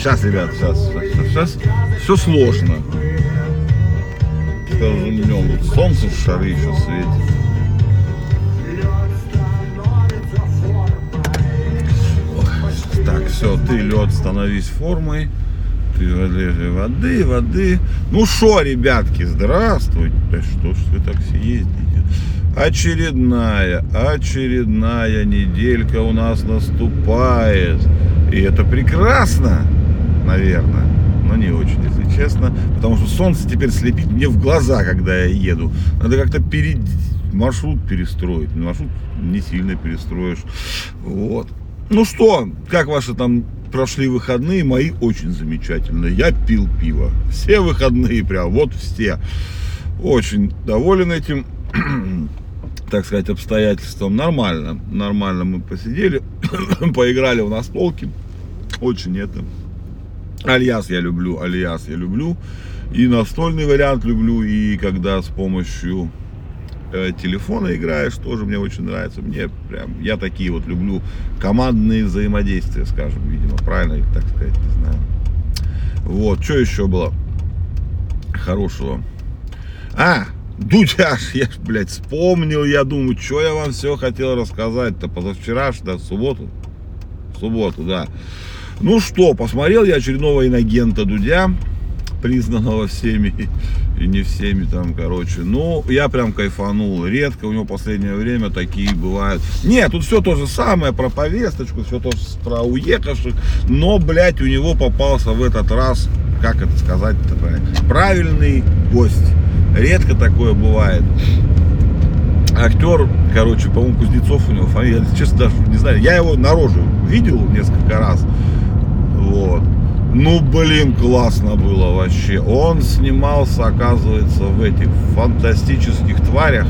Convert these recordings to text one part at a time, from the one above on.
Сейчас, ребят, сейчас, сейчас, сейчас. Все сложно. Скажем днем, вот солнце в шары еще светит. Ой, Так, все, ты лед становись формой. Ты воды, воды, воды. Ну что, ребятки, здравствуйте. Да что ж вы так все ездите? Очередная, очередная неделька у нас наступает. И это прекрасно, наверное. Но не очень, если честно. Потому что солнце теперь слепит мне в глаза, когда я еду. Надо как-то перед... маршрут перестроить. Маршрут не сильно перестроишь. Вот. Ну что, как ваши там прошли выходные? Мои очень замечательно. Я пил пиво. Все выходные прям, вот все. Очень доволен этим, так сказать, обстоятельством. Нормально, нормально мы посидели, поиграли в настолки. Очень это. Альяс я люблю, Альяс я люблю. И настольный вариант люблю, и когда с помощью э, телефона играешь, тоже мне очень нравится. Мне прям, я такие вот люблю командные взаимодействия, скажем, видимо, правильно так сказать, не знаю. Вот, что еще было хорошего? А, Дудяш, я блядь, вспомнил, я думаю, что я вам все хотел рассказать-то позавчера, да, в субботу. В субботу, да. Ну что, посмотрел я очередного инагента Дудя, признанного всеми и не всеми там, короче. Ну, я прям кайфанул. Редко у него в последнее время такие бывают. Нет, тут все то же самое про повесточку, все то же про уехавших. Но, блядь, у него попался в этот раз, как это правильно, правильный гость. Редко такое бывает. Актер, короче, по-моему, Кузнецов у него фамилия, я, честно, даже не знаю. Я его на рожу видел несколько раз. Вот. Ну, блин, классно было вообще. Он снимался, оказывается, в этих фантастических тварях.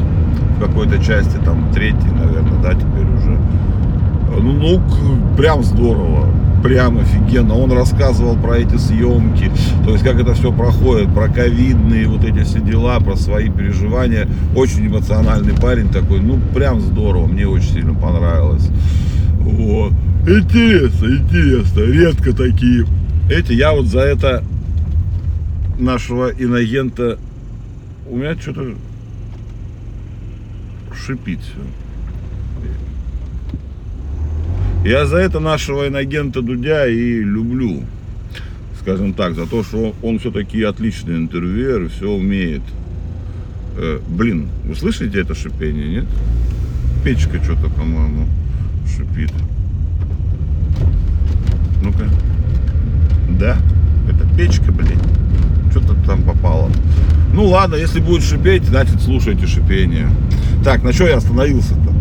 В какой-то части, там, третьей, наверное, да, теперь уже. Ну, ну, прям здорово. Прям офигенно. Он рассказывал про эти съемки, то есть как это все проходит, про ковидные вот эти все дела, про свои переживания. Очень эмоциональный парень такой, ну прям здорово, мне очень сильно понравилось. Вот. Интересно, интересно, редко такие. Эти, я вот за это нашего инагента, у меня что-то шипит все. Я за это нашего инагента Дудя и люблю. Скажем так, за то, что он все-таки отличный интервьюер все умеет. Э, блин, вы слышите это шипение, нет? Печка что-то, по-моему, шипит. Ну-ка. Да, это печка, блин. Что-то там попало. Ну ладно, если будет шипеть, значит слушайте шипение. Так, на что я остановился-то?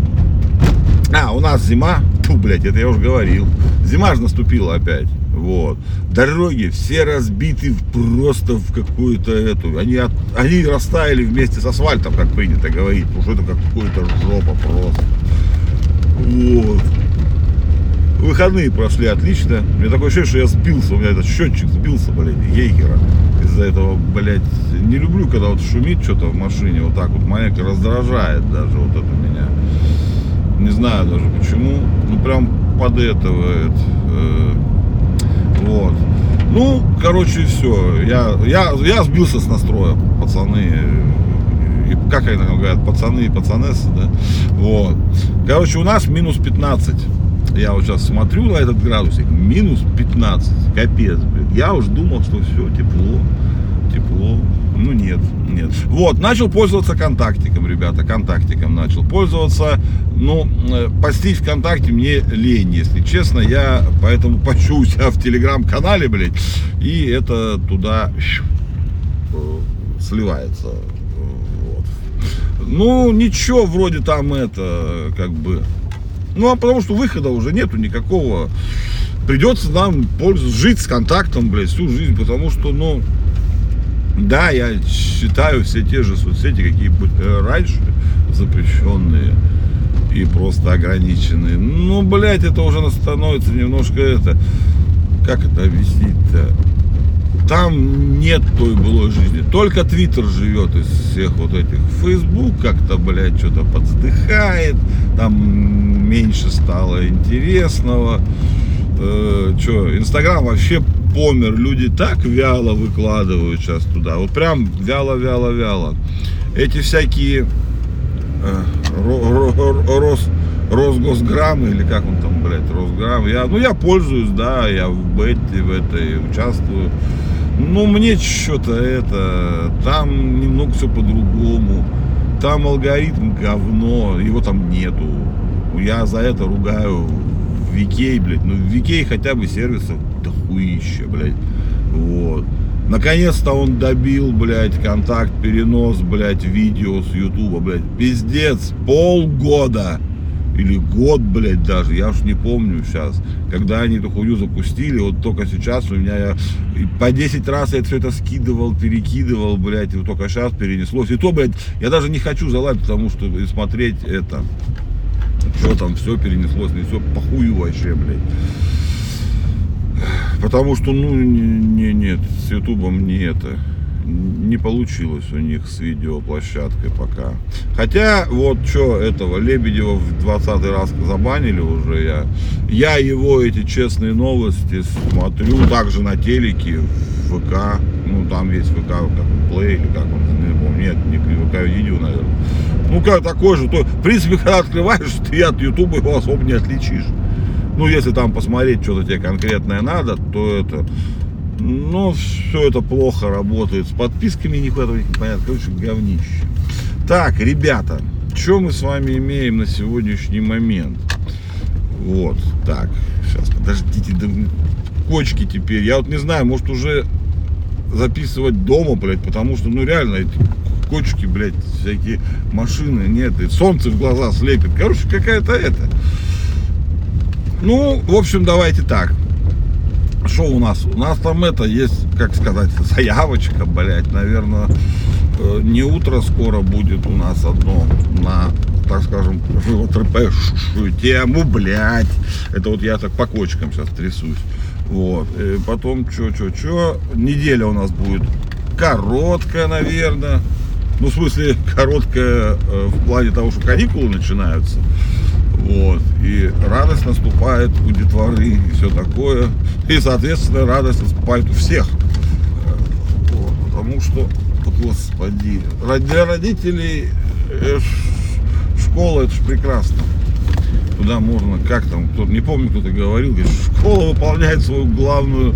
А, у нас зима. Фу, блядь, это я уже говорил. Зима же наступила опять. Вот. Дороги все разбиты просто в какую-то эту. Они, от- они растаяли вместе с асфальтом, как принято говорить. Потому что это как какая-то жопа просто. Вот. Выходные прошли отлично. У меня такое ощущение, что я сбился. У меня этот счетчик сбился, блядь, Гейгера. Из-за этого, блядь, не люблю, когда вот шумит что-то в машине. Вот так вот маленько раздражает даже вот это меня. Не знаю даже почему. Ну прям под этого. это, э, вот. Ну, короче, все. Я, я, я сбился с настроя, пацаны. И, как они там говорят, пацаны и пацанессы, да? Вот. Короче, у нас минус 15. Я вот сейчас смотрю на этот градусик. Минус 15. Капец, блин. Я уж думал, что все, тепло. Тепло. Ну нет, нет. Вот, начал пользоваться контактиком, ребята, контактиком начал пользоваться. Ну, э, постить ВКонтакте мне лень, если честно. Я поэтому пощу у себя в телеграм-канале, блядь, и это туда э, сливается. Вот. Ну, ничего, вроде там это, как бы... Ну, а потому что выхода уже нету никакого. Придется нам пользоваться, жить с контактом, блядь, всю жизнь, потому что, ну, да, я считаю все те же соцсети, какие были раньше запрещенные и просто ограниченные. Ну, блядь, это уже становится немножко это, как это объяснить-то? там нет той былой жизни. Только Твиттер живет из всех вот этих. Фейсбук как-то, блядь, что-то подздыхает. Там меньше стало интересного. Э, что, Инстаграм вообще помер. Люди так вяло выкладывают сейчас туда. Вот прям вяло-вяло-вяло. Эти всякие э, ро- ро- ро- Рос, Росгосграммы или как он там, блядь, Росграмм. Я, ну, я пользуюсь, да, я в бете в этой участвую. Ну, мне что-то это, там немного все по-другому. Там алгоритм говно, его там нету. Я за это ругаю Викей, блядь. Ну, Викей хотя бы сервисов дохуища, блядь. Вот. Наконец-то он добил, блядь, контакт, перенос, блядь, видео с Ютуба, блядь. Пиздец, полгода. Или год, блядь, даже, я уж не помню сейчас. Когда они эту хуйню запустили, вот только сейчас у меня я по 10 раз я все это скидывал, перекидывал, блядь, и вот только сейчас перенеслось. И то, блядь, я даже не хочу залазить, потому что смотреть это, что там все перенеслось, не все похую вообще, блядь. Потому что, ну, не, не- нет, с Ютубом не это, не получилось у них с видеоплощадкой пока. Хотя, вот что этого, Лебедева в 20 раз забанили уже, я, я его, эти честные новости смотрю также на телеке, в ВК, ну, там есть ВК, как Play или как он, не помню, нет, не ВК видео, наверное. Ну, как такой же, то, в принципе, когда открываешь, ты от Ютуба его особо не отличишь. Ну, если там посмотреть, что-то тебе конкретное надо, то это... Ну, все это плохо работает. С подписками не понятно. Короче, говнище. Так, ребята, что мы с вами имеем на сегодняшний момент? Вот, так, сейчас, подождите, да, кочки теперь. Я вот не знаю, может уже записывать дома, блядь, потому что, ну, реально, эти кочки, блядь, всякие машины, нет, и солнце в глаза слепит. Короче, какая-то это... Ну, в общем, давайте так. Что у нас? У нас там это есть, как сказать, заявочка, блядь, наверное, э, не утро скоро будет у нас одно на, так скажем, ЖОТРПшую тему, блядь. Это вот я так по кочкам сейчас трясусь. Вот. И потом, что, что, что, неделя у нас будет короткая, наверное. Ну, в смысле, короткая э, в плане того, что каникулы начинаются. Вот. И радость наступает у детворы и все такое. И, соответственно, радость наступает у всех. Вот. Потому что, господи, ро- для родителей э, школа это ж прекрасно. Туда можно, как там, кто не помню, кто-то говорил, школа выполняет свою главную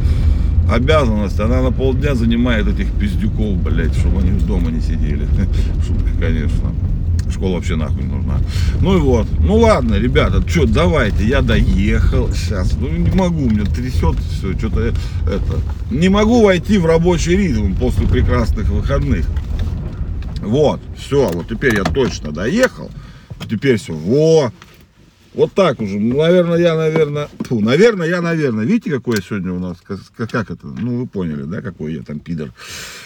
обязанность, она на полдня занимает этих пиздюков, блядь, чтобы они дома не сидели. Шутка, конечно. Школа вообще нахуй нужна. Ну и вот. Ну ладно, ребята, что, давайте, я доехал сейчас. Ну не могу, меня трясет все, что-то это. Не могу войти в рабочий ритм после прекрасных выходных. Вот, все, вот теперь я точно доехал. Теперь все, во, вот так уже. Ну, наверное, я, наверное, фу, наверное, я, наверное. Видите, какой я сегодня у нас, как, как это? Ну, вы поняли, да, какой я там пидор.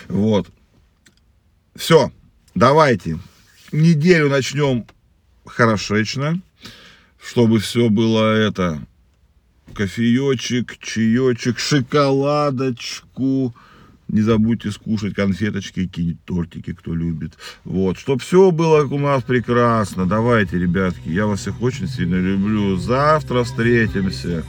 Вот. Все, давайте. Неделю начнем хорошечно, чтобы все было это, кофеечек, чаечек, шоколадочку. Не забудьте скушать конфеточки, какие-нибудь тортики, кто любит. Вот, чтобы все было у нас прекрасно. Давайте, ребятки, я вас всех очень сильно люблю. Завтра встретимся.